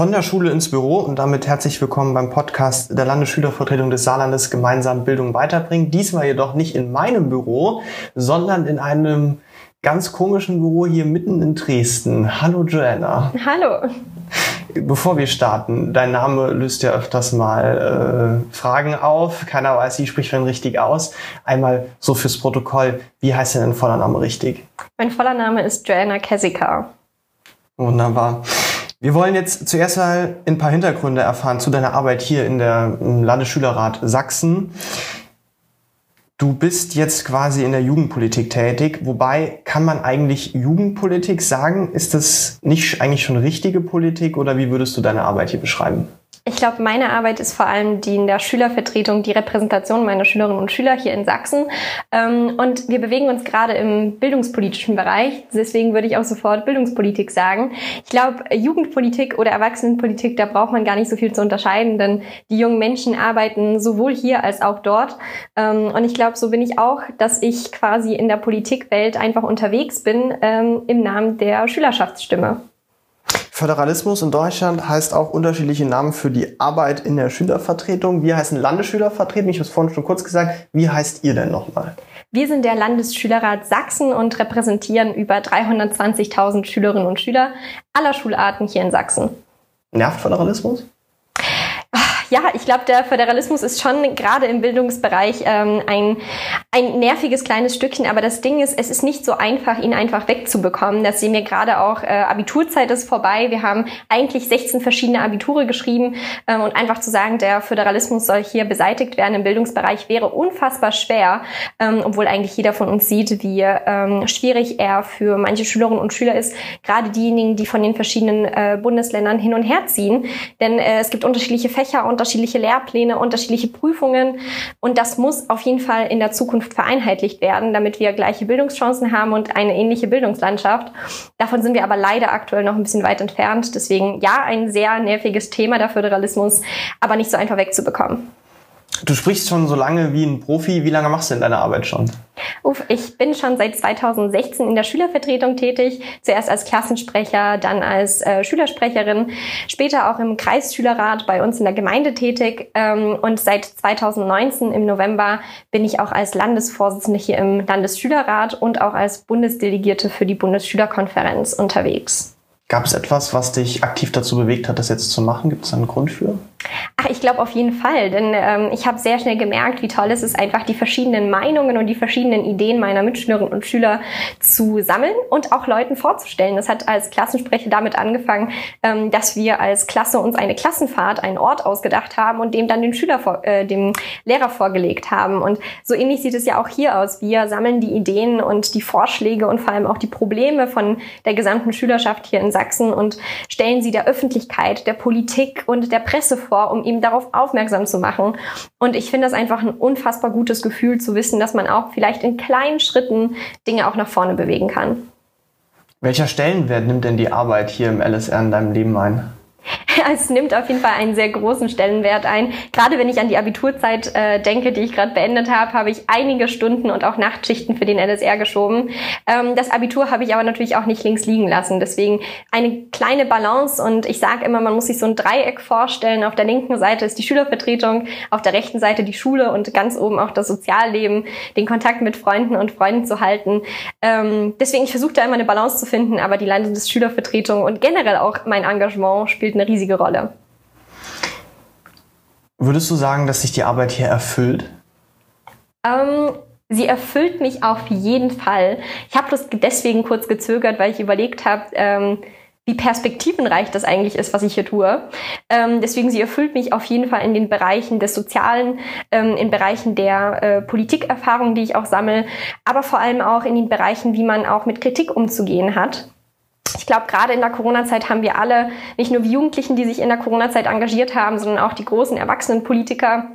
Von der Schule ins Büro und damit herzlich willkommen beim Podcast der Landesschülervertretung des Saarlandes Gemeinsam Bildung weiterbringen. Diesmal jedoch nicht in meinem Büro, sondern in einem ganz komischen Büro hier mitten in Dresden. Hallo Joanna. Hallo. Bevor wir starten, dein Name löst ja öfters mal äh, Fragen auf. Keiner weiß, wie spricht man richtig aus. Einmal so fürs Protokoll, wie heißt denn dein voller Name richtig? Mein voller Name ist Joanna Kessika. Wunderbar. Wir wollen jetzt zuerst mal ein paar Hintergründe erfahren zu deiner Arbeit hier in der Landesschülerrat Sachsen. Du bist jetzt quasi in der Jugendpolitik tätig, wobei kann man eigentlich Jugendpolitik sagen? Ist das nicht eigentlich schon richtige Politik oder wie würdest du deine Arbeit hier beschreiben? Ich glaube, meine Arbeit ist vor allem die in der Schülervertretung, die Repräsentation meiner Schülerinnen und Schüler hier in Sachsen. Ähm, und wir bewegen uns gerade im bildungspolitischen Bereich. Deswegen würde ich auch sofort Bildungspolitik sagen. Ich glaube, Jugendpolitik oder Erwachsenenpolitik, da braucht man gar nicht so viel zu unterscheiden, denn die jungen Menschen arbeiten sowohl hier als auch dort. Ähm, und ich glaube, so bin ich auch, dass ich quasi in der Politikwelt einfach unterwegs bin ähm, im Namen der Schülerschaftsstimme. Föderalismus in Deutschland heißt auch unterschiedliche Namen für die Arbeit in der Schülervertretung. Wir heißen Landesschülervertretung. Ich habe es vorhin schon kurz gesagt. Wie heißt ihr denn nochmal? Wir sind der Landesschülerrat Sachsen und repräsentieren über 320.000 Schülerinnen und Schüler aller Schularten hier in Sachsen. Nervt Föderalismus? Ja, ich glaube, der Föderalismus ist schon gerade im Bildungsbereich ähm, ein, ein nerviges kleines Stückchen. Aber das Ding ist, es ist nicht so einfach, ihn einfach wegzubekommen. Das sehen wir gerade auch. Äh, Abiturzeit ist vorbei. Wir haben eigentlich 16 verschiedene Abiture geschrieben. Ähm, und einfach zu sagen, der Föderalismus soll hier beseitigt werden im Bildungsbereich, wäre unfassbar schwer. Ähm, obwohl eigentlich jeder von uns sieht, wie ähm, schwierig er für manche Schülerinnen und Schüler ist. Gerade diejenigen, die von den verschiedenen äh, Bundesländern hin und her ziehen. Denn äh, es gibt unterschiedliche Fächer und unterschiedliche Lehrpläne, unterschiedliche Prüfungen. Und das muss auf jeden Fall in der Zukunft vereinheitlicht werden, damit wir gleiche Bildungschancen haben und eine ähnliche Bildungslandschaft. Davon sind wir aber leider aktuell noch ein bisschen weit entfernt. Deswegen ja, ein sehr nerviges Thema der Föderalismus, aber nicht so einfach wegzubekommen. Du sprichst schon so lange wie ein Profi. Wie lange machst du denn deine Arbeit schon? Uff, ich bin schon seit 2016 in der Schülervertretung tätig. Zuerst als Klassensprecher, dann als äh, Schülersprecherin, später auch im Kreisschülerrat bei uns in der Gemeinde tätig. Ähm, und seit 2019 im November bin ich auch als Landesvorsitzende hier im Landesschülerrat und auch als Bundesdelegierte für die Bundesschülerkonferenz unterwegs. Gab es etwas, was dich aktiv dazu bewegt hat, das jetzt zu machen? Gibt es einen Grund für? Ach, ich glaube auf jeden Fall, denn ähm, ich habe sehr schnell gemerkt, wie toll es ist, einfach die verschiedenen Meinungen und die verschiedenen Ideen meiner Mitschülerinnen und Schüler zu sammeln und auch Leuten vorzustellen. Das hat als Klassensprecher damit angefangen, ähm, dass wir als Klasse uns eine Klassenfahrt, einen Ort ausgedacht haben und dem dann den Schüler, vor, äh, dem Lehrer vorgelegt haben. Und so ähnlich sieht es ja auch hier aus. Wir sammeln die Ideen und die Vorschläge und vor allem auch die Probleme von der gesamten Schülerschaft hier in Sachsen und stellen sie der Öffentlichkeit, der Politik und der Presse vor, um ihm darauf aufmerksam zu machen. Und ich finde das einfach ein unfassbar gutes Gefühl zu wissen, dass man auch vielleicht in kleinen Schritten Dinge auch nach vorne bewegen kann. Welcher Stellenwert nimmt denn die Arbeit hier im LSR in deinem Leben ein? es nimmt auf jeden Fall einen sehr großen Stellenwert ein. Gerade wenn ich an die Abiturzeit äh, denke, die ich gerade beendet habe, habe ich einige Stunden und auch Nachtschichten für den LSR geschoben. Ähm, das Abitur habe ich aber natürlich auch nicht links liegen lassen. Deswegen eine kleine Balance und ich sage immer, man muss sich so ein Dreieck vorstellen. Auf der linken Seite ist die Schülervertretung, auf der rechten Seite die Schule und ganz oben auch das Sozialleben, den Kontakt mit Freunden und Freunden zu halten. Ähm, deswegen, ich versuche da immer eine Balance zu finden, aber die Landesschülervertretung und generell auch mein Engagement spielt eine riesige Rolle. Würdest du sagen, dass sich die Arbeit hier erfüllt? Ähm, sie erfüllt mich auf jeden Fall. Ich habe das deswegen kurz gezögert, weil ich überlegt habe, ähm, wie perspektivenreich das eigentlich ist, was ich hier tue. Ähm, deswegen, sie erfüllt mich auf jeden Fall in den Bereichen des Sozialen, ähm, in Bereichen der äh, Politikerfahrung, die ich auch sammle, aber vor allem auch in den Bereichen, wie man auch mit Kritik umzugehen hat. Ich glaube, gerade in der Corona-Zeit haben wir alle, nicht nur die Jugendlichen, die sich in der Corona-Zeit engagiert haben, sondern auch die großen erwachsenen Politiker,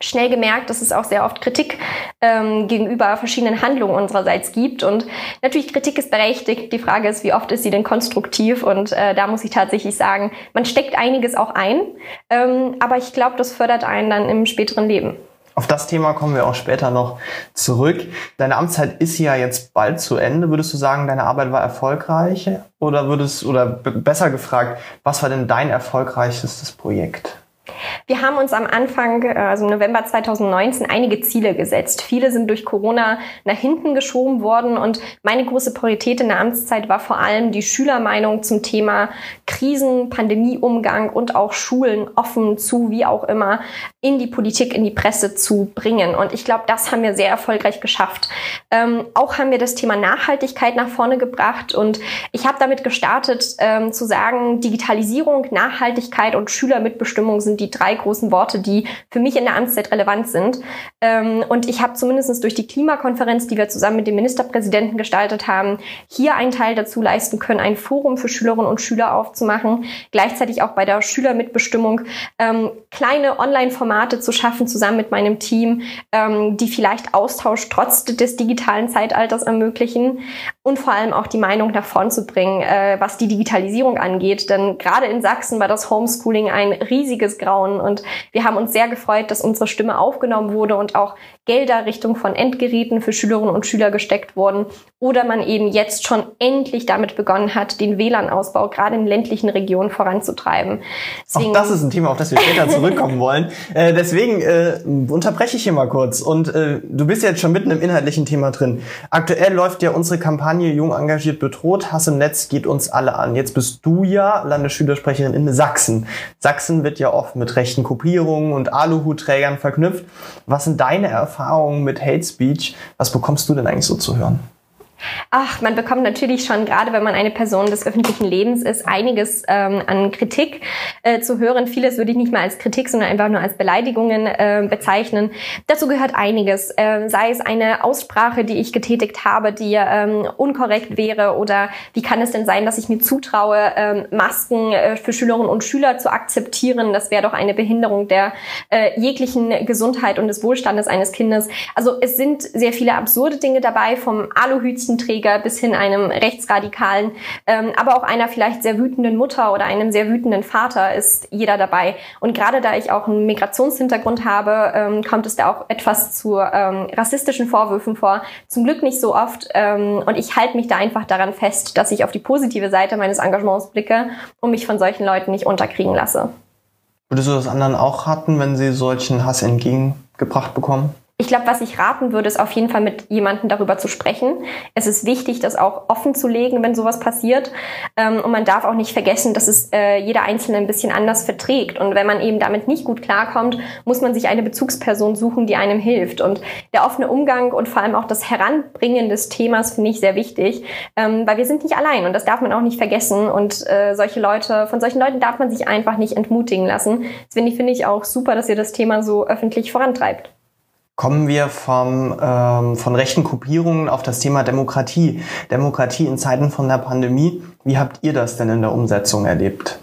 schnell gemerkt, dass es auch sehr oft Kritik ähm, gegenüber verschiedenen Handlungen unsererseits gibt. Und natürlich, Kritik ist berechtigt. Die Frage ist, wie oft ist sie denn konstruktiv? Und äh, da muss ich tatsächlich sagen, man steckt einiges auch ein. Ähm, aber ich glaube, das fördert einen dann im späteren Leben. Auf das Thema kommen wir auch später noch zurück. Deine Amtszeit ist ja jetzt bald zu Ende. Würdest du sagen, deine Arbeit war erfolgreich? Oder würdest, oder besser gefragt, was war denn dein erfolgreichstes Projekt? Wir haben uns am Anfang, äh, also November 2019, einige Ziele gesetzt. Viele sind durch Corona nach hinten geschoben worden und meine große Priorität in der Amtszeit war vor allem die Schülermeinung zum Thema Krisen, Pandemieumgang und auch Schulen offen zu, wie auch immer, in die Politik, in die Presse zu bringen. Und ich glaube, das haben wir sehr erfolgreich geschafft. Ähm, auch haben wir das Thema Nachhaltigkeit nach vorne gebracht und ich habe damit gestartet ähm, zu sagen, Digitalisierung, Nachhaltigkeit und Schülermitbestimmung sind die drei großen Worte, die für mich in der Amtszeit relevant sind. Ähm, und ich habe zumindest durch die Klimakonferenz, die wir zusammen mit dem Ministerpräsidenten gestaltet haben, hier einen Teil dazu leisten können, ein Forum für Schülerinnen und Schüler aufzumachen. Gleichzeitig auch bei der Schülermitbestimmung ähm, kleine Online-Formate zu schaffen, zusammen mit meinem Team, ähm, die vielleicht Austausch trotz des digitalen Zeitalters ermöglichen und vor allem auch die Meinung nach vorn zu bringen, äh, was die Digitalisierung angeht. Denn gerade in Sachsen war das Homeschooling ein riesiges Grauen und wir haben uns sehr gefreut, dass unsere Stimme aufgenommen wurde und auch Gelder Richtung von Endgeräten für Schülerinnen und Schüler gesteckt wurden oder man eben jetzt schon endlich damit begonnen hat, den WLAN-Ausbau gerade in ländlichen Regionen voranzutreiben. Deswegen, auch das ist ein Thema, auf das wir später zurückkommen wollen. Äh, deswegen äh, unterbreche ich hier mal kurz und äh, du bist jetzt schon mitten im inhaltlichen Thema drin. Aktuell läuft ja unsere Kampagne Jung engagiert bedroht, Hass im Netz geht uns alle an. Jetzt bist du ja Landesschülersprecherin in Sachsen. Sachsen wird ja oft mit rechten Kopierungen und Aluhutträgern verknüpft. Was sind deine Erfahrungen mit Hate Speech? Was bekommst du denn eigentlich so zu hören? Ach, man bekommt natürlich schon, gerade wenn man eine Person des öffentlichen Lebens ist, einiges ähm, an Kritik äh, zu hören. Vieles würde ich nicht mal als Kritik, sondern einfach nur als Beleidigungen äh, bezeichnen. Dazu gehört einiges, äh, sei es eine Aussprache, die ich getätigt habe, die ähm, unkorrekt wäre oder wie kann es denn sein, dass ich mir zutraue, ähm, Masken äh, für Schülerinnen und Schüler zu akzeptieren. Das wäre doch eine Behinderung der äh, jeglichen Gesundheit und des Wohlstandes eines Kindes. Also es sind sehr viele absurde Dinge dabei, vom Aluhütchen Listenträger bis hin einem rechtsradikalen, ähm, aber auch einer vielleicht sehr wütenden Mutter oder einem sehr wütenden Vater ist jeder dabei. Und gerade da ich auch einen Migrationshintergrund habe, ähm, kommt es da auch etwas zu ähm, rassistischen Vorwürfen vor. Zum Glück nicht so oft. Ähm, und ich halte mich da einfach daran fest, dass ich auf die positive Seite meines Engagements blicke und mich von solchen Leuten nicht unterkriegen lasse. Würdest du das anderen auch raten, wenn sie solchen Hass entgegengebracht bekommen? Ich glaube, was ich raten würde, ist auf jeden Fall mit jemandem darüber zu sprechen. Es ist wichtig, das auch offen zu legen, wenn sowas passiert. Ähm, und man darf auch nicht vergessen, dass es äh, jeder Einzelne ein bisschen anders verträgt. Und wenn man eben damit nicht gut klarkommt, muss man sich eine Bezugsperson suchen, die einem hilft. Und der offene Umgang und vor allem auch das Heranbringen des Themas finde ich sehr wichtig, ähm, weil wir sind nicht allein und das darf man auch nicht vergessen. Und äh, solche Leute, von solchen Leuten darf man sich einfach nicht entmutigen lassen. Deswegen finde ich auch super, dass ihr das Thema so öffentlich vorantreibt. Kommen wir vom, ähm, von rechten Gruppierungen auf das Thema Demokratie. Demokratie in Zeiten von der Pandemie. Wie habt ihr das denn in der Umsetzung erlebt?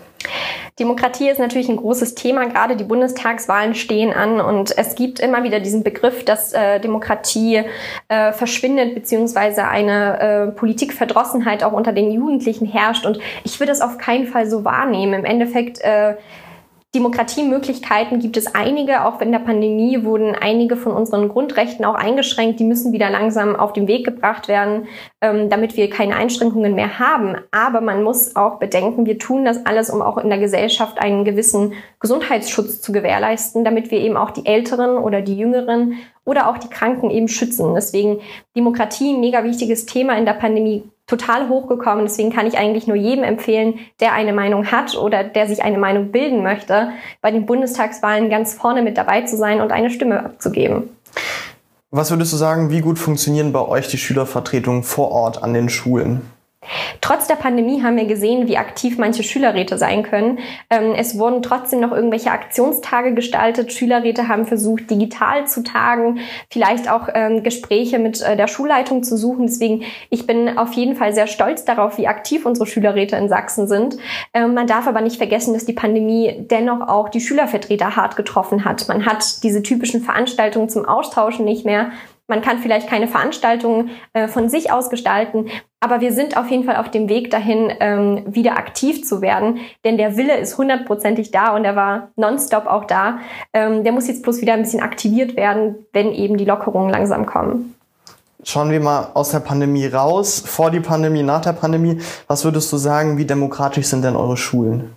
Demokratie ist natürlich ein großes Thema. Gerade die Bundestagswahlen stehen an und es gibt immer wieder diesen Begriff, dass äh, Demokratie äh, verschwindet beziehungsweise eine äh, Politikverdrossenheit auch unter den Jugendlichen herrscht. Und ich würde es auf keinen Fall so wahrnehmen. Im Endeffekt äh, Demokratiemöglichkeiten gibt es einige. Auch in der Pandemie wurden einige von unseren Grundrechten auch eingeschränkt. Die müssen wieder langsam auf den Weg gebracht werden, ähm, damit wir keine Einschränkungen mehr haben. Aber man muss auch bedenken, wir tun das alles, um auch in der Gesellschaft einen gewissen Gesundheitsschutz zu gewährleisten, damit wir eben auch die Älteren oder die Jüngeren oder auch die Kranken eben schützen. Deswegen Demokratie, mega wichtiges Thema in der Pandemie total hochgekommen. Deswegen kann ich eigentlich nur jedem empfehlen, der eine Meinung hat oder der sich eine Meinung bilden möchte, bei den Bundestagswahlen ganz vorne mit dabei zu sein und eine Stimme abzugeben. Was würdest du sagen, wie gut funktionieren bei euch die Schülervertretungen vor Ort an den Schulen? Trotz der Pandemie haben wir gesehen, wie aktiv manche Schülerräte sein können. Ähm, es wurden trotzdem noch irgendwelche Aktionstage gestaltet. Schülerräte haben versucht, digital zu tagen, vielleicht auch ähm, Gespräche mit äh, der Schulleitung zu suchen. Deswegen, ich bin auf jeden Fall sehr stolz darauf, wie aktiv unsere Schülerräte in Sachsen sind. Ähm, man darf aber nicht vergessen, dass die Pandemie dennoch auch die Schülervertreter hart getroffen hat. Man hat diese typischen Veranstaltungen zum Austauschen nicht mehr. Man kann vielleicht keine Veranstaltungen äh, von sich aus gestalten, aber wir sind auf jeden Fall auf dem Weg dahin, ähm, wieder aktiv zu werden, denn der Wille ist hundertprozentig da und er war nonstop auch da. Ähm, der muss jetzt bloß wieder ein bisschen aktiviert werden, wenn eben die Lockerungen langsam kommen. Schauen wir mal aus der Pandemie raus, vor die Pandemie, nach der Pandemie. Was würdest du sagen, wie demokratisch sind denn eure Schulen?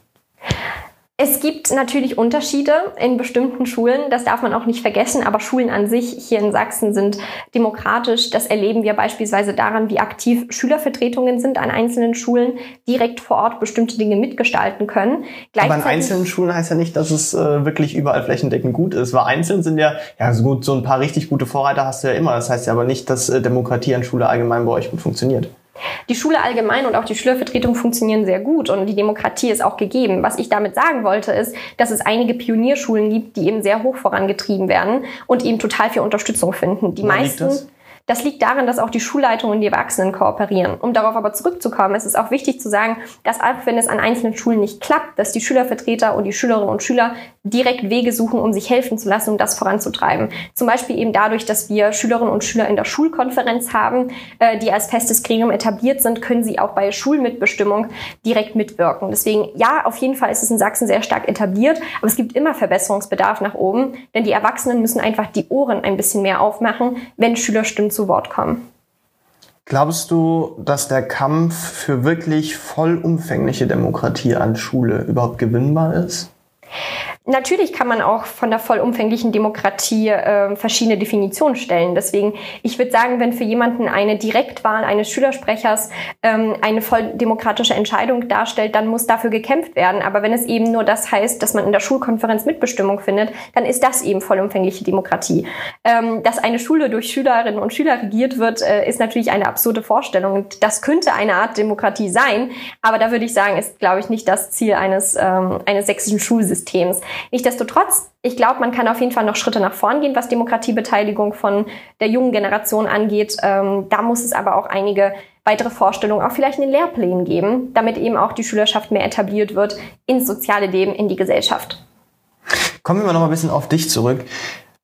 Es gibt natürlich Unterschiede in bestimmten Schulen, das darf man auch nicht vergessen, aber Schulen an sich hier in Sachsen sind demokratisch. Das erleben wir beispielsweise daran, wie aktiv Schülervertretungen sind an einzelnen Schulen, direkt vor Ort bestimmte Dinge mitgestalten können. Aber an einzelnen Schulen heißt ja nicht, dass es äh, wirklich überall flächendeckend gut ist, weil einzeln sind ja, ja so gut, so ein paar richtig gute Vorreiter hast du ja immer. Das heißt ja aber nicht, dass äh, Demokratie an Schule allgemein bei euch gut funktioniert. Die Schule allgemein und auch die Schülervertretung funktionieren sehr gut und die Demokratie ist auch gegeben. Was ich damit sagen wollte, ist, dass es einige Pionierschulen gibt, die eben sehr hoch vorangetrieben werden und eben total viel Unterstützung finden. Die Woran meisten das liegt daran, dass auch die Schulleitung und die Erwachsenen kooperieren. Um darauf aber zurückzukommen, ist es auch wichtig zu sagen, dass auch wenn es an einzelnen Schulen nicht klappt, dass die Schülervertreter und die Schülerinnen und Schüler direkt Wege suchen, um sich helfen zu lassen, um das voranzutreiben. Zum Beispiel eben dadurch, dass wir Schülerinnen und Schüler in der Schulkonferenz haben, äh, die als festes Gremium etabliert sind, können sie auch bei Schulmitbestimmung direkt mitwirken. Deswegen, ja, auf jeden Fall ist es in Sachsen sehr stark etabliert, aber es gibt immer Verbesserungsbedarf nach oben, denn die Erwachsenen müssen einfach die Ohren ein bisschen mehr aufmachen, wenn Schülerstimmen zu Wort kommen. Glaubst du, dass der Kampf für wirklich vollumfängliche Demokratie an Schule überhaupt gewinnbar ist? Natürlich kann man auch von der vollumfänglichen Demokratie äh, verschiedene Definitionen stellen. Deswegen, ich würde sagen, wenn für jemanden eine Direktwahl eines Schülersprechers ähm, eine volldemokratische Entscheidung darstellt, dann muss dafür gekämpft werden. Aber wenn es eben nur das heißt, dass man in der Schulkonferenz Mitbestimmung findet, dann ist das eben vollumfängliche Demokratie. Ähm, dass eine Schule durch Schülerinnen und Schüler regiert wird, äh, ist natürlich eine absurde Vorstellung. Das könnte eine Art Demokratie sein. Aber da würde ich sagen, ist, glaube ich, nicht das Ziel eines, ähm, eines sächsischen Schulsystems. Nichtsdestotrotz, ich glaube, man kann auf jeden Fall noch Schritte nach vorn gehen, was Demokratiebeteiligung von der jungen Generation angeht. Ähm, da muss es aber auch einige weitere Vorstellungen auch vielleicht in den Lehrplänen geben, damit eben auch die Schülerschaft mehr etabliert wird ins soziale Leben, in die Gesellschaft. Kommen wir mal noch mal ein bisschen auf dich zurück.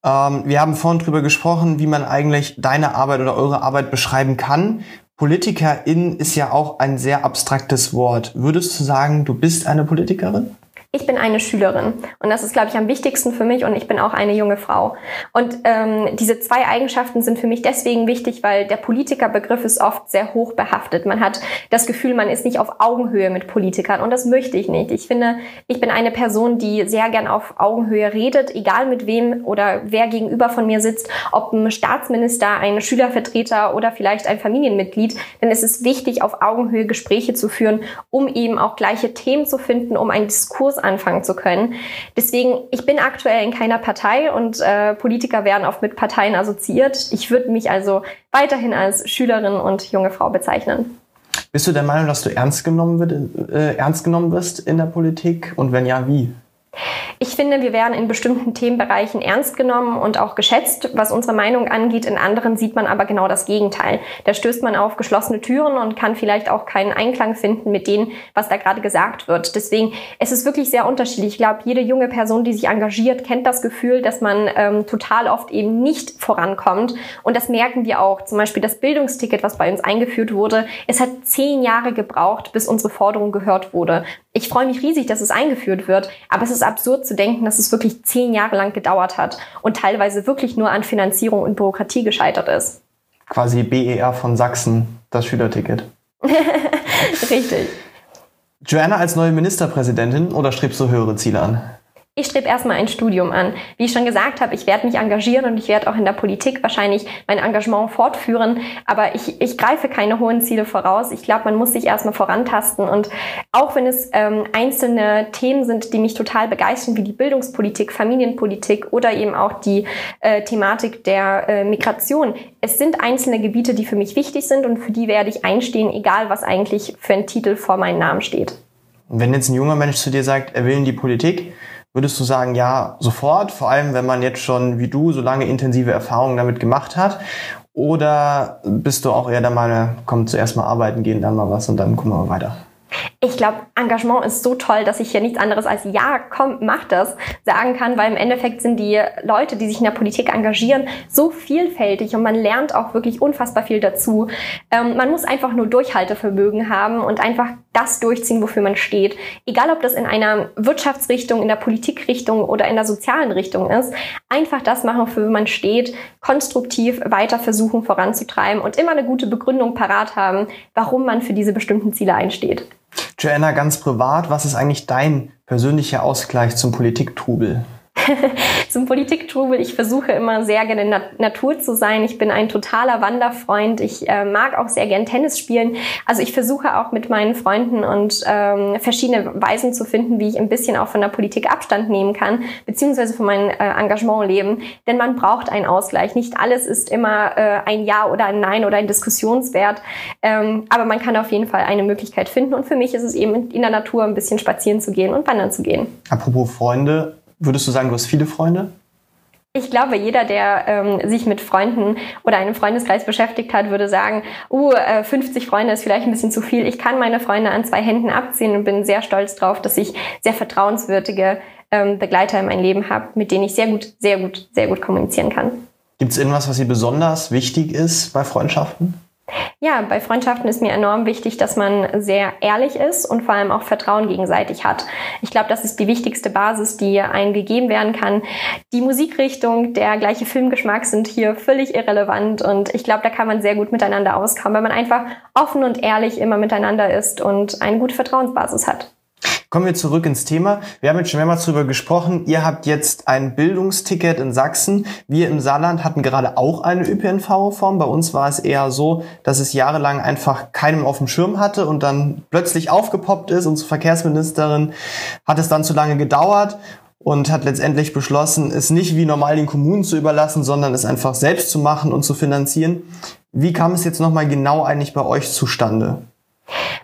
Ähm, wir haben vorhin drüber gesprochen, wie man eigentlich deine Arbeit oder eure Arbeit beschreiben kann. Politikerin ist ja auch ein sehr abstraktes Wort. Würdest du sagen, du bist eine Politikerin? Ich bin eine Schülerin und das ist, glaube ich, am wichtigsten für mich und ich bin auch eine junge Frau. Und ähm, diese zwei Eigenschaften sind für mich deswegen wichtig, weil der Politikerbegriff ist oft sehr hoch behaftet. Man hat das Gefühl, man ist nicht auf Augenhöhe mit Politikern und das möchte ich nicht. Ich finde, ich bin eine Person, die sehr gern auf Augenhöhe redet, egal mit wem oder wer gegenüber von mir sitzt, ob ein Staatsminister, ein Schülervertreter oder vielleicht ein Familienmitglied. Denn es ist wichtig, auf Augenhöhe Gespräche zu führen, um eben auch gleiche Themen zu finden, um einen Diskurs anfangen zu können. Deswegen, ich bin aktuell in keiner Partei und äh, Politiker werden oft mit Parteien assoziiert. Ich würde mich also weiterhin als Schülerin und junge Frau bezeichnen. Bist du der Meinung, dass du ernst genommen, wird, äh, ernst genommen wirst in der Politik? Und wenn ja, wie? Ich finde, wir werden in bestimmten Themenbereichen ernst genommen und auch geschätzt, was unsere Meinung angeht. In anderen sieht man aber genau das Gegenteil. Da stößt man auf geschlossene Türen und kann vielleicht auch keinen Einklang finden mit dem, was da gerade gesagt wird. Deswegen, es ist wirklich sehr unterschiedlich. Ich glaube, jede junge Person, die sich engagiert, kennt das Gefühl, dass man ähm, total oft eben nicht vorankommt. Und das merken wir auch. Zum Beispiel das Bildungsticket, was bei uns eingeführt wurde. Es hat zehn Jahre gebraucht, bis unsere Forderung gehört wurde. Ich freue mich riesig, dass es eingeführt wird, aber es ist absurd zu denken, dass es wirklich zehn Jahre lang gedauert hat und teilweise wirklich nur an Finanzierung und Bürokratie gescheitert ist. Quasi BER von Sachsen, das Schülerticket. Richtig. Joanna als neue Ministerpräsidentin oder strebst du höhere Ziele an? Ich strebe erstmal ein Studium an. Wie ich schon gesagt habe, ich werde mich engagieren und ich werde auch in der Politik wahrscheinlich mein Engagement fortführen. Aber ich, ich greife keine hohen Ziele voraus. Ich glaube, man muss sich erstmal vorantasten. Und auch wenn es ähm, einzelne Themen sind, die mich total begeistern, wie die Bildungspolitik, Familienpolitik oder eben auch die äh, Thematik der äh, Migration, es sind einzelne Gebiete, die für mich wichtig sind und für die werde ich einstehen, egal was eigentlich für ein Titel vor meinem Namen steht. wenn jetzt ein junger Mensch zu dir sagt, er will in die Politik, Würdest du sagen, ja, sofort, vor allem wenn man jetzt schon wie du so lange intensive Erfahrungen damit gemacht hat? Oder bist du auch eher der Meinung, komm zuerst mal arbeiten gehen, dann mal was und dann gucken wir mal weiter? ich glaube, Engagement ist so toll, dass ich hier nichts anderes als ja, komm, mach das sagen kann, weil im Endeffekt sind die Leute, die sich in der Politik engagieren, so vielfältig und man lernt auch wirklich unfassbar viel dazu. Ähm, man muss einfach nur Durchhaltevermögen haben und einfach das durchziehen, wofür man steht. Egal, ob das in einer Wirtschaftsrichtung, in der Politikrichtung oder in der sozialen Richtung ist. Einfach das machen, wofür man steht, konstruktiv weiter versuchen voranzutreiben und immer eine gute Begründung parat haben, warum man für diese bestimmten Ziele einsteht. Joanna, ganz privat, was ist eigentlich dein persönlicher Ausgleich zum Politiktrubel? zum Politiktrubel. Ich versuche immer sehr gerne Nat Natur zu sein. Ich bin ein totaler Wanderfreund. Ich äh, mag auch sehr gern Tennis spielen. Also ich versuche auch mit meinen Freunden und ähm, verschiedene Weisen zu finden, wie ich ein bisschen auch von der Politik Abstand nehmen kann, beziehungsweise von meinem äh, Engagement leben. Denn man braucht einen Ausgleich. Nicht alles ist immer äh, ein Ja oder ein Nein oder ein Diskussionswert. Ähm, aber man kann auf jeden Fall eine Möglichkeit finden. Und für mich ist es eben in der Natur ein bisschen spazieren zu gehen und wandern zu gehen. Apropos Freunde, Würdest du sagen, du hast viele Freunde? Ich glaube, jeder, der ähm, sich mit Freunden oder einem Freundeskreis beschäftigt hat, würde sagen, uh, 50 äh, Freunde ist vielleicht ein bisschen zu viel. Ich kann meine Freunde an zwei Händen abziehen und bin sehr stolz darauf, dass ich sehr vertrauenswürdige ähm, Begleiter in meinem Leben habe, mit denen ich sehr gut, sehr gut, sehr gut kommunizieren kann. Gibt es irgendwas, was dir besonders wichtig ist bei Freundschaften? Ja, bei Freundschaften ist mir enorm wichtig, dass man sehr ehrlich ist und vor allem auch Vertrauen gegenseitig hat. Ich glaube, das ist die wichtigste Basis, die einem gegeben werden kann. Die Musikrichtung, der gleiche Filmgeschmack sind hier völlig irrelevant und ich glaube, da kann man sehr gut miteinander auskommen, weil man einfach offen und ehrlich immer miteinander ist und eine gute Vertrauensbasis hat. Kommen wir zurück ins Thema. Wir haben jetzt schon mehrmals darüber gesprochen. Ihr habt jetzt ein Bildungsticket in Sachsen. Wir im Saarland hatten gerade auch eine ÖPNV-Reform. Bei uns war es eher so, dass es jahrelang einfach keinem auf dem Schirm hatte und dann plötzlich aufgepoppt ist. Unsere Verkehrsministerin hat es dann zu lange gedauert und hat letztendlich beschlossen, es nicht wie normal den Kommunen zu überlassen, sondern es einfach selbst zu machen und zu finanzieren. Wie kam es jetzt nochmal genau eigentlich bei euch zustande?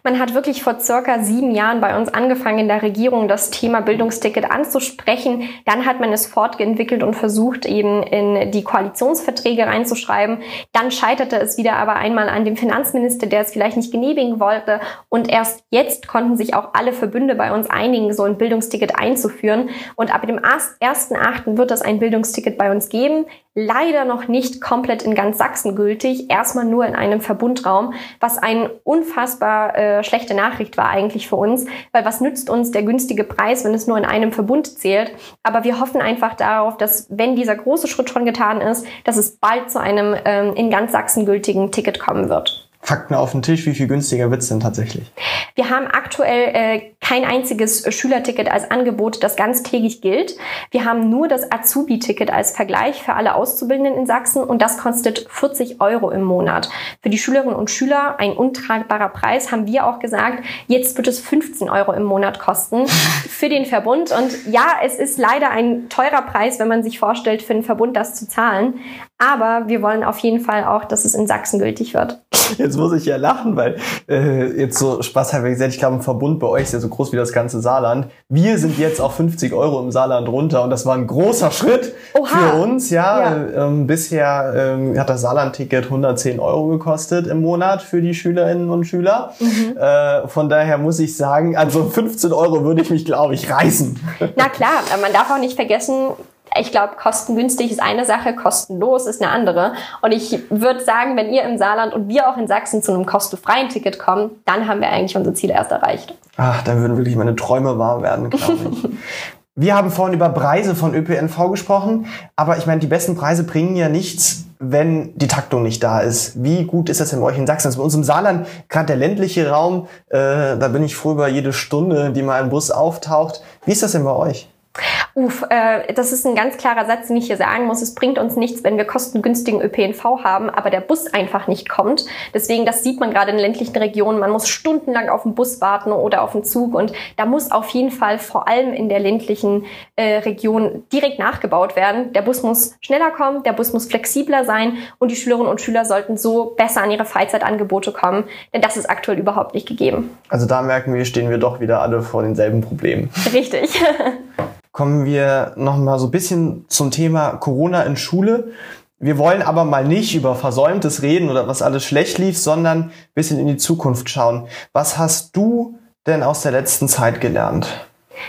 Man hat wirklich vor circa sieben Jahren bei uns angefangen, in der Regierung das Thema Bildungsticket anzusprechen. Dann hat man es fortentwickelt und versucht, eben in die Koalitionsverträge reinzuschreiben. Dann scheiterte es wieder aber einmal an dem Finanzminister, der es vielleicht nicht genehmigen wollte. Und erst jetzt konnten sich auch alle Verbünde bei uns einigen, so ein Bildungsticket einzuführen. Und ab dem 1.8. wird es ein Bildungsticket bei uns geben leider noch nicht komplett in ganz Sachsen gültig, erstmal nur in einem Verbundraum, was eine unfassbar äh, schlechte Nachricht war eigentlich für uns, weil was nützt uns der günstige Preis, wenn es nur in einem Verbund zählt? Aber wir hoffen einfach darauf, dass wenn dieser große Schritt schon getan ist, dass es bald zu einem ähm, in ganz Sachsen gültigen Ticket kommen wird. Fakten auf den Tisch, wie viel günstiger wird's denn tatsächlich? Wir haben aktuell äh, kein einziges Schülerticket als Angebot, das ganztägig gilt. Wir haben nur das Azubi-Ticket als Vergleich für alle Auszubildenden in Sachsen und das kostet 40 Euro im Monat. Für die Schülerinnen und Schüler ein untragbarer Preis, haben wir auch gesagt. Jetzt wird es 15 Euro im Monat kosten für den Verbund. Und ja, es ist leider ein teurer Preis, wenn man sich vorstellt, für einen Verbund das zu zahlen. Aber wir wollen auf jeden Fall auch, dass es in Sachsen gültig wird. Jetzt muss ich ja lachen, weil äh, jetzt so Spaß habe ich gesagt, ich glaube, ein Verbund bei euch ist ja so groß wie das ganze Saarland. Wir sind jetzt auf 50 Euro im Saarland runter und das war ein großer Schritt Oha. für uns. Ja, ja. Ähm, bisher ähm, hat das Saarland-Ticket 110 Euro gekostet im Monat für die Schülerinnen und Schüler. Mhm. Äh, von daher muss ich sagen, also 15 Euro würde ich mich, glaube ich, reißen. Na klar, man darf auch nicht vergessen, ich glaube, kostengünstig ist eine Sache, kostenlos ist eine andere. Und ich würde sagen, wenn ihr im Saarland und wir auch in Sachsen zu einem kostenfreien Ticket kommen, dann haben wir eigentlich unsere Ziele erst erreicht. Ach, dann würden wirklich meine Träume wahr werden, glaube ich. wir haben vorhin über Preise von ÖPNV gesprochen, aber ich meine, die besten Preise bringen ja nichts, wenn die Taktung nicht da ist. Wie gut ist das denn bei euch in Sachsen? Also bei uns im Saarland, gerade der ländliche Raum, äh, da bin ich froh über jede Stunde, die mal ein Bus auftaucht. Wie ist das denn bei euch? Uff, äh, das ist ein ganz klarer Satz, den ich hier sagen muss. Es bringt uns nichts, wenn wir kostengünstigen ÖPNV haben, aber der Bus einfach nicht kommt. Deswegen, das sieht man gerade in ländlichen Regionen. Man muss stundenlang auf den Bus warten oder auf den Zug und da muss auf jeden Fall vor allem in der ländlichen äh, Region direkt nachgebaut werden. Der Bus muss schneller kommen, der Bus muss flexibler sein und die Schülerinnen und Schüler sollten so besser an ihre Freizeitangebote kommen, denn das ist aktuell überhaupt nicht gegeben. Also da merken wir, stehen wir doch wieder alle vor denselben Problemen. Richtig. kommen wir noch mal so ein bisschen zum Thema Corona in Schule. Wir wollen aber mal nicht über Versäumtes reden oder was alles schlecht lief, sondern ein bisschen in die Zukunft schauen. Was hast du denn aus der letzten Zeit gelernt?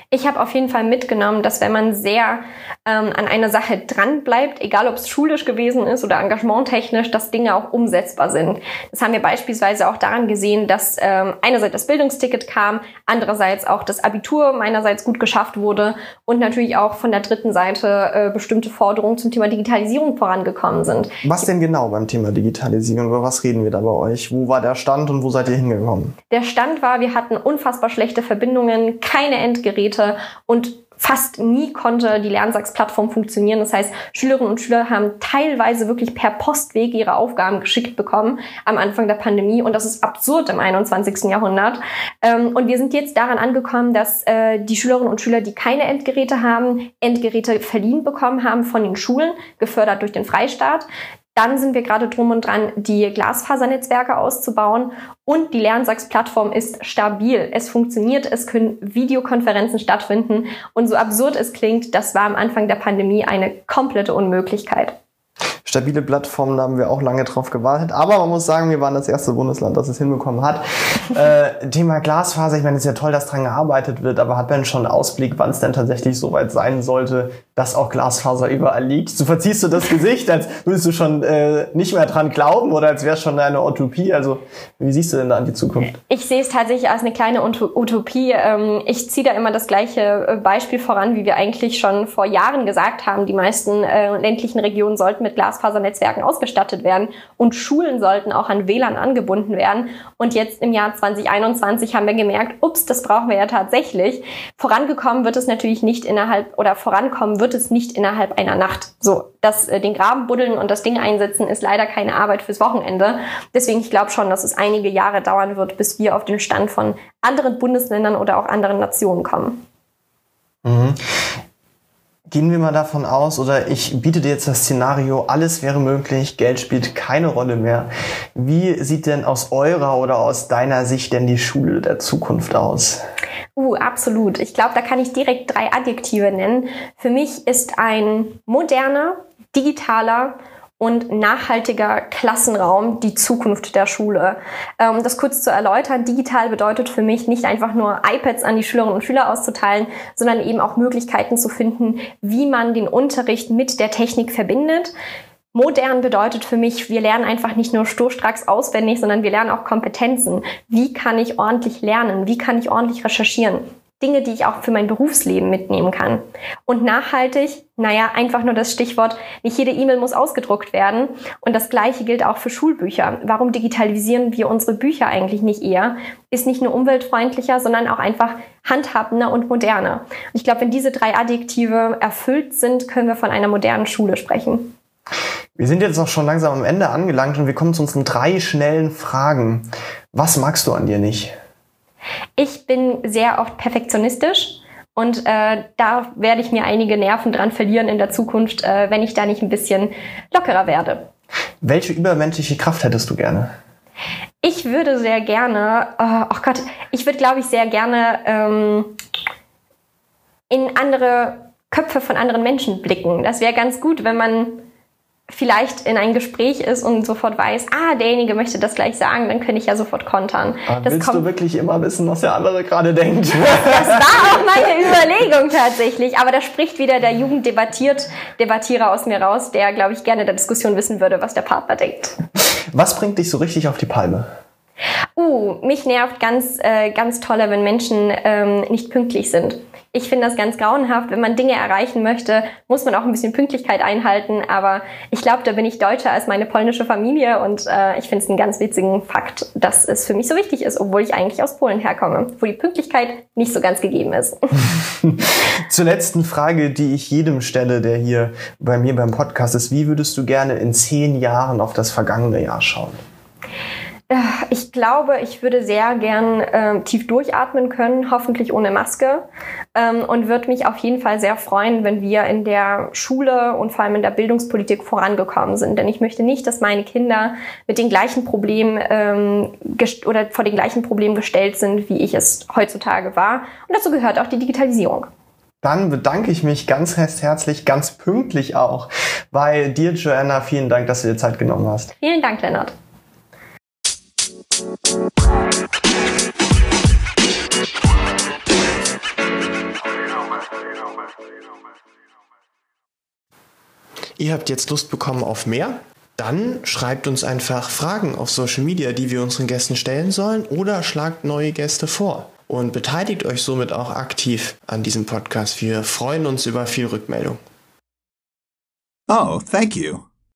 Ich habe auf jeden Fall mitgenommen, dass wenn man sehr ähm, an einer Sache dran bleibt, egal ob es schulisch gewesen ist oder engagementtechnisch, dass Dinge auch umsetzbar sind. Das haben wir beispielsweise auch daran gesehen, dass ähm, einerseits das Bildungsticket kam, andererseits auch das Abitur meinerseits gut geschafft wurde und natürlich auch von der dritten Seite äh, bestimmte Forderungen zum Thema Digitalisierung vorangekommen sind. Was denn genau beim Thema Digitalisierung? Über was reden wir da bei euch? Wo war der Stand und wo seid ihr hingekommen? Der Stand war, wir hatten unfassbar schlechte Verbindungen, keine Endgeräte und fast nie konnte die Lernsachs-Plattform funktionieren. Das heißt, Schülerinnen und Schüler haben teilweise wirklich per Postweg ihre Aufgaben geschickt bekommen am Anfang der Pandemie. Und das ist absurd im 21. Jahrhundert. Ähm, und wir sind jetzt daran angekommen, dass äh, die Schülerinnen und Schüler, die keine Endgeräte haben, Endgeräte verliehen bekommen haben von den Schulen, gefördert durch den Freistaat. Dann sind wir gerade drum und dran, die Glasfasernetzwerke auszubauen. Und die Lernsachs-Plattform ist stabil. Es funktioniert, es können Videokonferenzen stattfinden. Und so absurd es klingt, das war am Anfang der Pandemie eine komplette Unmöglichkeit stabile Plattform, da haben wir auch lange drauf gewartet. Aber man muss sagen, wir waren das erste Bundesland, das es hinbekommen hat. äh, Thema Glasfaser, ich meine, es ist ja toll, dass dran gearbeitet wird, aber hat man schon einen Ausblick, wann es denn tatsächlich so weit sein sollte, dass auch Glasfaser überall liegt? So verziehst du das Gesicht, als würdest du schon äh, nicht mehr dran glauben oder als wäre es schon eine Utopie. Also wie siehst du denn da an die Zukunft? Ich sehe es tatsächlich als eine kleine Utopie. Ähm, ich ziehe da immer das gleiche äh, Beispiel voran, wie wir eigentlich schon vor Jahren gesagt haben. Die meisten äh, ländlichen Regionen sollten mit Glasfaser Glasfasernetzwerken ausgestattet werden und Schulen sollten auch an WLAN angebunden werden. Und jetzt im Jahr 2021 haben wir gemerkt, ups, das brauchen wir ja tatsächlich. Vorangekommen wird es natürlich nicht innerhalb oder vorankommen wird es nicht innerhalb einer Nacht. So, das äh, den Graben buddeln und das Ding einsetzen ist leider keine Arbeit fürs Wochenende. Deswegen ich glaube schon, dass es einige Jahre dauern wird, bis wir auf den Stand von anderen Bundesländern oder auch anderen Nationen kommen. Mhm. Gehen wir mal davon aus, oder ich biete dir jetzt das Szenario, alles wäre möglich, Geld spielt keine Rolle mehr. Wie sieht denn aus eurer oder aus deiner Sicht denn die Schule der Zukunft aus? Uh, absolut. Ich glaube, da kann ich direkt drei Adjektive nennen. Für mich ist ein moderner, digitaler und nachhaltiger Klassenraum die Zukunft der Schule. Um ähm, das kurz zu erläutern, digital bedeutet für mich nicht einfach nur iPads an die Schülerinnen und Schüler auszuteilen, sondern eben auch Möglichkeiten zu finden, wie man den Unterricht mit der Technik verbindet. Modern bedeutet für mich, wir lernen einfach nicht nur sturstracks auswendig, sondern wir lernen auch Kompetenzen. Wie kann ich ordentlich lernen? Wie kann ich ordentlich recherchieren? Dinge, die ich auch für mein Berufsleben mitnehmen kann. Und nachhaltig, naja, einfach nur das Stichwort, nicht jede E-Mail muss ausgedruckt werden. Und das Gleiche gilt auch für Schulbücher. Warum digitalisieren wir unsere Bücher eigentlich nicht eher? Ist nicht nur umweltfreundlicher, sondern auch einfach handhabender und moderner. Und ich glaube, wenn diese drei Adjektive erfüllt sind, können wir von einer modernen Schule sprechen. Wir sind jetzt auch schon langsam am Ende angelangt und wir kommen zu unseren drei schnellen Fragen. Was magst du an dir nicht? Ich bin sehr oft perfektionistisch und äh, da werde ich mir einige Nerven dran verlieren in der Zukunft, äh, wenn ich da nicht ein bisschen lockerer werde. Welche übermenschliche Kraft hättest du gerne? Ich würde sehr gerne, oh, oh Gott, ich würde glaube ich sehr gerne ähm, in andere Köpfe von anderen Menschen blicken. Das wäre ganz gut, wenn man vielleicht in ein Gespräch ist und sofort weiß, ah, derjenige möchte das gleich sagen, dann könnte ich ja sofort kontern. Aber das willst du wirklich immer wissen, was der andere gerade denkt? Das war auch meine Überlegung tatsächlich. Aber da spricht wieder der Jugenddebattiert, Debattierer aus mir raus, der, glaube ich, gerne der Diskussion wissen würde, was der Partner denkt. Was bringt dich so richtig auf die Palme? Uh, mich nervt ganz, äh, ganz tolle, wenn Menschen ähm, nicht pünktlich sind. Ich finde das ganz grauenhaft. Wenn man Dinge erreichen möchte, muss man auch ein bisschen Pünktlichkeit einhalten. Aber ich glaube, da bin ich deutscher als meine polnische Familie und äh, ich finde es einen ganz witzigen Fakt, dass es für mich so wichtig ist, obwohl ich eigentlich aus Polen herkomme, wo die Pünktlichkeit nicht so ganz gegeben ist. Zur letzten Frage, die ich jedem stelle, der hier bei mir beim Podcast ist. Wie würdest du gerne in zehn Jahren auf das vergangene Jahr schauen? Äh, ich glaube, ich würde sehr gern äh, tief durchatmen können, hoffentlich ohne Maske. Ähm, und würde mich auf jeden Fall sehr freuen, wenn wir in der Schule und vor allem in der Bildungspolitik vorangekommen sind. Denn ich möchte nicht, dass meine Kinder mit den gleichen Problemen ähm, oder vor den gleichen Problemen gestellt sind, wie ich es heutzutage war. Und dazu gehört auch die Digitalisierung. Dann bedanke ich mich ganz herzlich, ganz pünktlich auch bei dir, Joanna. Vielen Dank, dass du dir Zeit genommen hast. Vielen Dank, Lennart. Ihr habt jetzt Lust bekommen auf mehr? Dann schreibt uns einfach Fragen auf Social Media, die wir unseren Gästen stellen sollen, oder schlagt neue Gäste vor und beteiligt euch somit auch aktiv an diesem Podcast. Wir freuen uns über viel Rückmeldung. Oh, thank you.